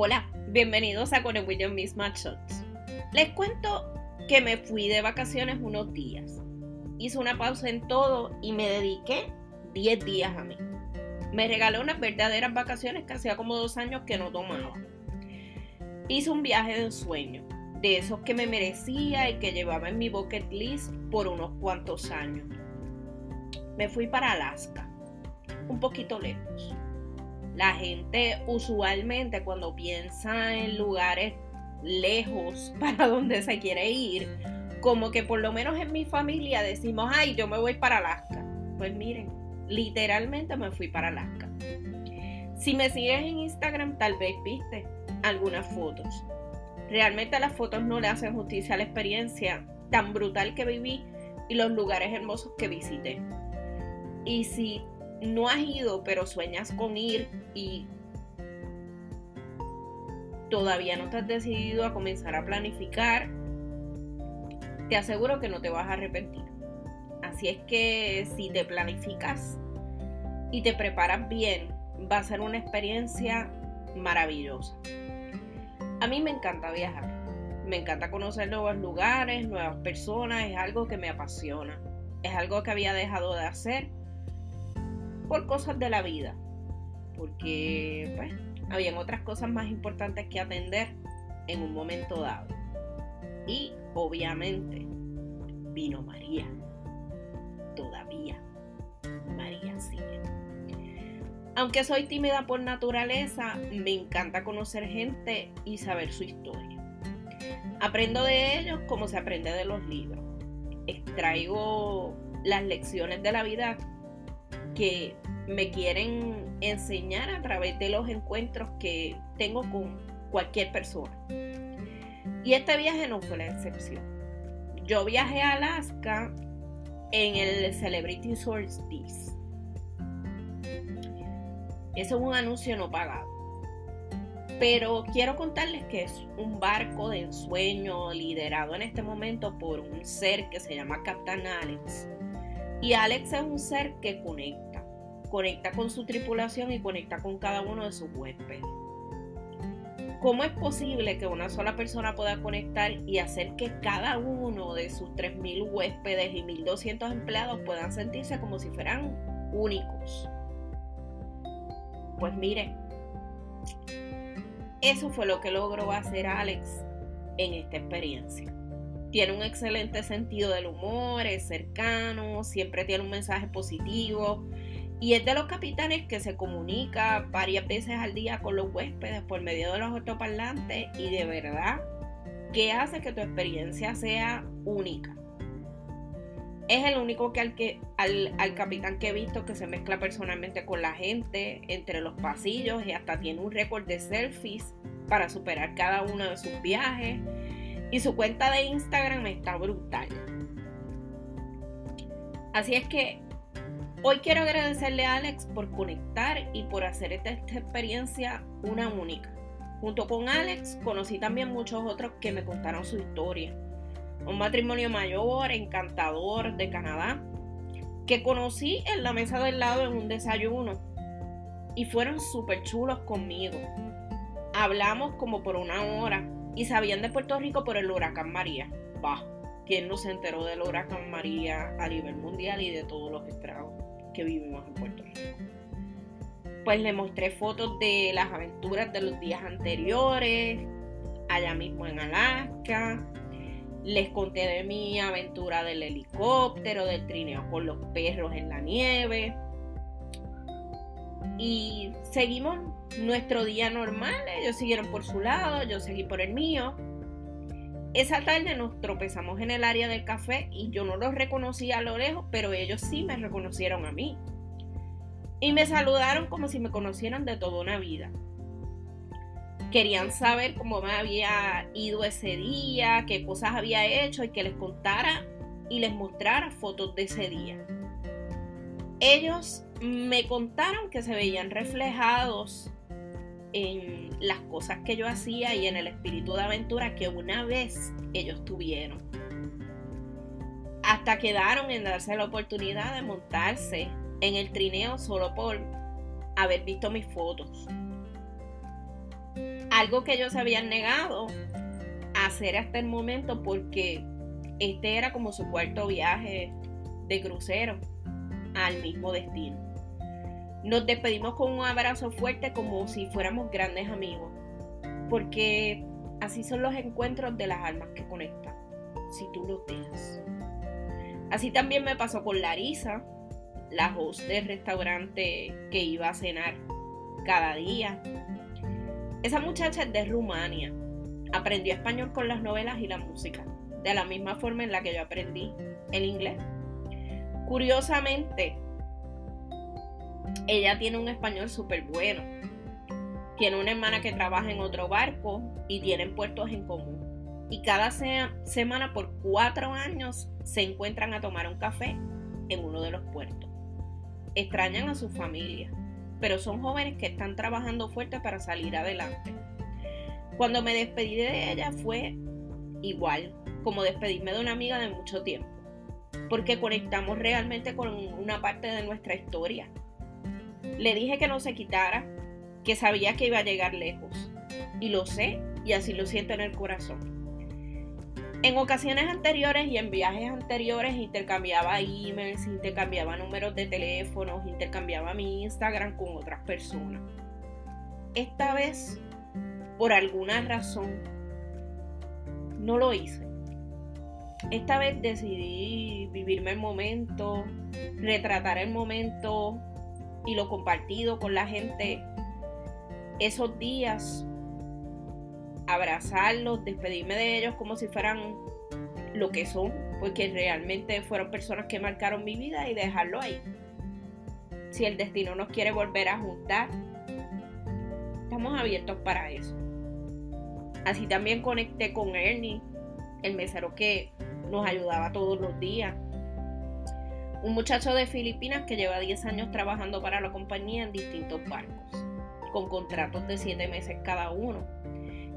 Hola, bienvenidos a Con el William Miss. Les cuento que me fui de vacaciones unos días. Hice una pausa en todo y me dediqué 10 días a mí. Me regalé unas verdaderas vacaciones que hacía como dos años que no tomaba. Hice un viaje de sueño, de esos que me merecía y que llevaba en mi bucket list por unos cuantos años. Me fui para Alaska, un poquito lejos la gente usualmente cuando piensa en lugares lejos para donde se quiere ir, como que por lo menos en mi familia decimos, ay, yo me voy para Alaska. Pues miren, literalmente me fui para Alaska. Si me sigues en Instagram, tal vez viste algunas fotos. Realmente las fotos no le hacen justicia a la experiencia tan brutal que viví y los lugares hermosos que visité. Y si no has ido, pero sueñas con ir y todavía no has decidido a comenzar a planificar, te aseguro que no te vas a arrepentir. Así es que si te planificas y te preparas bien, va a ser una experiencia maravillosa. A mí me encanta viajar. Me encanta conocer nuevos lugares, nuevas personas, es algo que me apasiona. Es algo que había dejado de hacer por cosas de la vida, porque pues, otras cosas más importantes que atender en un momento dado. Y obviamente vino María. Todavía María sigue. Aunque soy tímida por naturaleza, me encanta conocer gente y saber su historia. Aprendo de ellos como se aprende de los libros. Extraigo las lecciones de la vida que me quieren enseñar a través de los encuentros que tengo con cualquier persona. Y este viaje no fue la excepción. Yo viajé a Alaska en el Celebrity Solstice. Eso es un anuncio no pagado. Pero quiero contarles que es un barco de ensueño liderado en este momento por un ser que se llama Captain Alex. Y Alex es un ser que conecta conecta con su tripulación y conecta con cada uno de sus huéspedes. ¿Cómo es posible que una sola persona pueda conectar y hacer que cada uno de sus 3.000 huéspedes y 1.200 empleados puedan sentirse como si fueran únicos? Pues mire, eso fue lo que logró hacer Alex en esta experiencia. Tiene un excelente sentido del humor, es cercano, siempre tiene un mensaje positivo, y es de los capitanes que se comunica varias veces al día con los huéspedes por medio de los autoparlantes y de verdad que hace que tu experiencia sea única. Es el único que al, que, al, al capitán que he visto que se mezcla personalmente con la gente entre los pasillos y hasta tiene un récord de selfies para superar cada uno de sus viajes. Y su cuenta de Instagram está brutal. Así es que Hoy quiero agradecerle a Alex por conectar y por hacer esta, experiencia una única. Junto con Alex conocí también muchos otros que me contaron su historia. Un matrimonio mayor, encantador de Canadá, que conocí en la mesa del lado en un desayuno. Y fueron súper chulos conmigo. Hablamos como por una hora y sabían de Puerto Rico por el huracán María. Bah, ¿quién no se enteró del huracán María a nivel mundial y de todos los estragos? Vivimos en Puerto Rico. Pues le mostré fotos de las aventuras de los días anteriores, allá mismo en Alaska. Les conté de mi aventura del helicóptero, del trineo con los perros en la nieve. Y seguimos nuestro día normal. Ellos siguieron por su lado, yo seguí por el mío. Esa tarde nos tropezamos en el área del café y yo no los reconocí a lo lejos, pero ellos sí me reconocieron a mí. Y me saludaron como si me conocieran de toda una vida. Querían saber cómo me había ido ese día, qué cosas había hecho y que les contara y les mostrara fotos de ese día. Ellos me contaron que se veían reflejados en las cosas que yo hacía y en el espíritu de aventura que una vez ellos tuvieron. Hasta quedaron en darse la oportunidad de montarse en el trineo solo por haber visto mis fotos. Algo que ellos habían negado a hacer hasta el momento porque este era como su cuarto viaje de crucero al mismo destino. Nos despedimos con un abrazo fuerte como si fuéramos grandes amigos, porque así son los encuentros de las almas que conectan, si tú lo dejas. Así también me pasó con Larisa, la host del restaurante que iba a cenar cada día. Esa muchacha es de Rumania. Aprendió español con las novelas y la música, de la misma forma en la que yo aprendí el inglés. Curiosamente, ella tiene un español súper bueno. Tiene una hermana que trabaja en otro barco y tienen puertos en común. Y cada semana por cuatro años se encuentran a tomar un café en uno de los puertos. Extrañan a su familia, pero son jóvenes que están trabajando fuerte para salir adelante. Cuando me despedí de ella fue igual, como despedirme de una amiga de mucho tiempo, porque conectamos realmente con una parte de nuestra historia. Le dije que no se quitara, que sabía que iba a llegar lejos, y lo sé, y así lo siento en el corazón. En ocasiones anteriores y en viajes anteriores intercambiaba emails, intercambiaba números de teléfonos, intercambiaba mi Instagram con otras personas. Esta vez, por alguna razón, no lo hice. Esta vez decidí vivirme el momento, retratar el momento y lo compartido con la gente esos días abrazarlos, despedirme de ellos como si fueran lo que son, porque realmente fueron personas que marcaron mi vida y dejarlo ahí. Si el destino nos quiere volver a juntar, estamos abiertos para eso. Así también conecté con Ernie, el mesero que nos ayudaba todos los días. Un muchacho de Filipinas que lleva 10 años trabajando para la compañía en distintos barcos, con contratos de 7 meses cada uno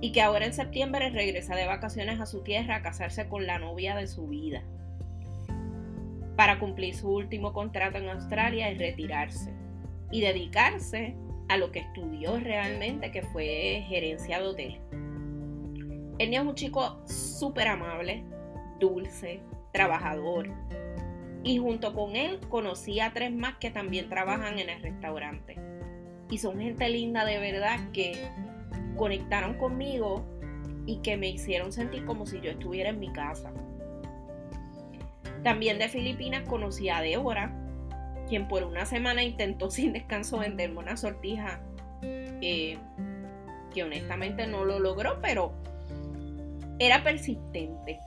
y que ahora en septiembre regresa de vacaciones a su tierra a casarse con la novia de su vida para cumplir su último contrato en Australia y retirarse y dedicarse a lo que estudió realmente que fue gerencia de hotel. Él es un chico súper amable, dulce, trabajador y junto con él conocí a tres más que también trabajan en el restaurante y son gente linda de verdad que conectaron conmigo y que me hicieron sentir como si yo estuviera en mi casa. También de Filipinas conocí a Débora, quien por una semana intentó sin descanso venderme una sortija eh, que honestamente no lo logró, pero era persistente.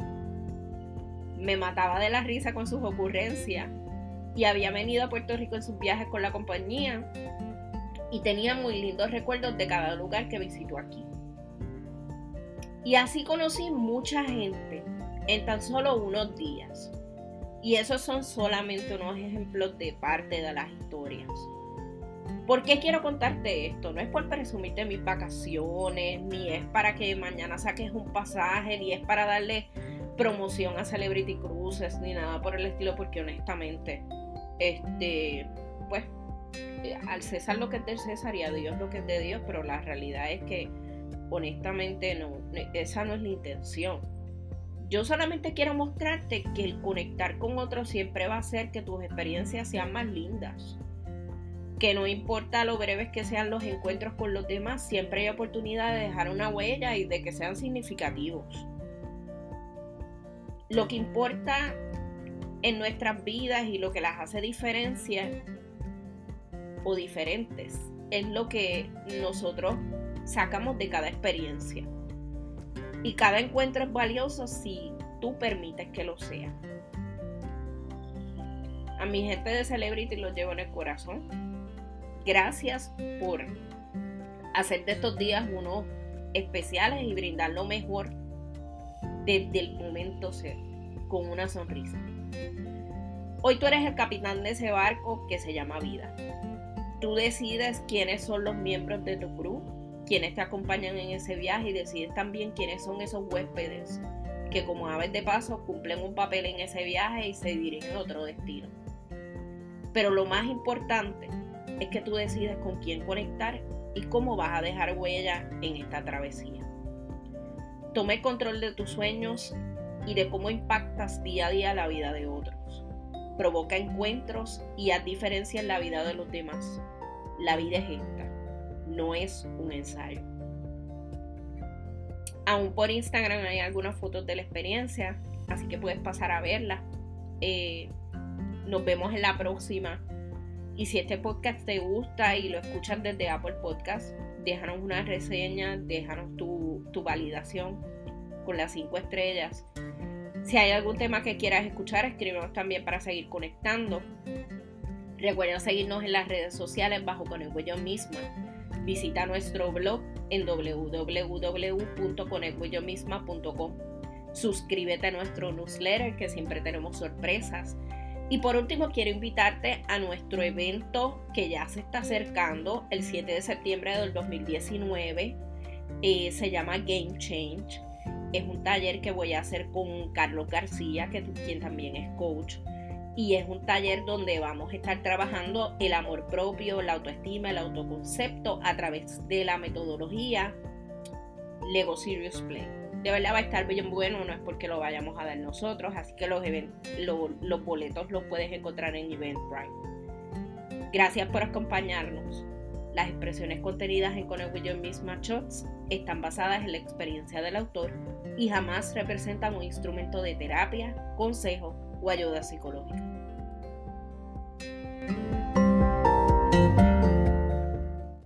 Me mataba de la risa con sus ocurrencias y había venido a Puerto Rico en sus viajes con la compañía y tenía muy lindos recuerdos de cada lugar que visitó aquí. Y así conocí mucha gente en tan solo unos días. Y esos son solamente unos ejemplos de parte de las historias. ¿Por qué quiero contarte esto? No es por presumirte mis vacaciones, ni es para que mañana saques un pasaje, ni es para darle promoción a Celebrity Cruises, ni nada por el estilo, porque honestamente, este, pues eh, al César lo que es del César y a Dios lo que es de Dios, pero la realidad es que honestamente no, esa no es la intención. Yo solamente quiero mostrarte que el conectar con otros siempre va a hacer que tus experiencias sean más lindas. Que no importa lo breves que sean los encuentros con los demás, siempre hay oportunidad de dejar una huella y de que sean significativos. Lo que importa en nuestras vidas y lo que las hace diferencia o diferentes. Es lo que nosotros sacamos de cada experiencia. Y cada encuentro es valioso si tú permites que lo sea. A mi gente de Celebrity los llevo en el corazón. Gracias por hacer de estos días unos especiales y brindar lo mejor desde el momento ser, con una sonrisa. Hoy tú eres el capitán de ese barco que se llama vida. Tú decides quiénes son los miembros de tu crew, quienes te acompañan en ese viaje y decides también quiénes son esos huéspedes que como aves de paso cumplen un papel en ese viaje y se dirigen a otro destino. Pero lo más importante es que tú decides con quién conectar y cómo vas a dejar huella en esta travesía. Toma el control de tus sueños y de cómo impactas día a día la vida de otros. Provoca encuentros y haz diferencia en la vida de los demás. La vida es esta, no es un ensayo. Aún por Instagram hay algunas fotos de la experiencia, así que puedes pasar a verla. Eh, nos vemos en la próxima. Y si este podcast te gusta y lo escuchas desde Apple Podcast, déjanos una reseña, déjanos tu, tu validación con las cinco estrellas. Si hay algún tema que quieras escuchar, escríbenos también para seguir conectando. Recuerda seguirnos en las redes sociales bajo Con Misma. Visita nuestro blog en www.conelcuellomisma.com. Suscríbete a nuestro newsletter que siempre tenemos sorpresas. Y por último quiero invitarte a nuestro evento que ya se está acercando el 7 de septiembre del 2019. Eh, se llama Game Change. Es un taller que voy a hacer con Carlos García, que, quien también es coach. Y es un taller donde vamos a estar trabajando el amor propio, la autoestima, el autoconcepto a través de la metodología Lego Serious Play. De verdad va a estar bien bueno, no es porque lo vayamos a dar nosotros, así que los, los boletos los puedes encontrar en Eventbrite. Gracias por acompañarnos. Las expresiones contenidas en Con el Misma Shots están basadas en la experiencia del autor y jamás representan un instrumento de terapia, consejo o ayuda psicológica.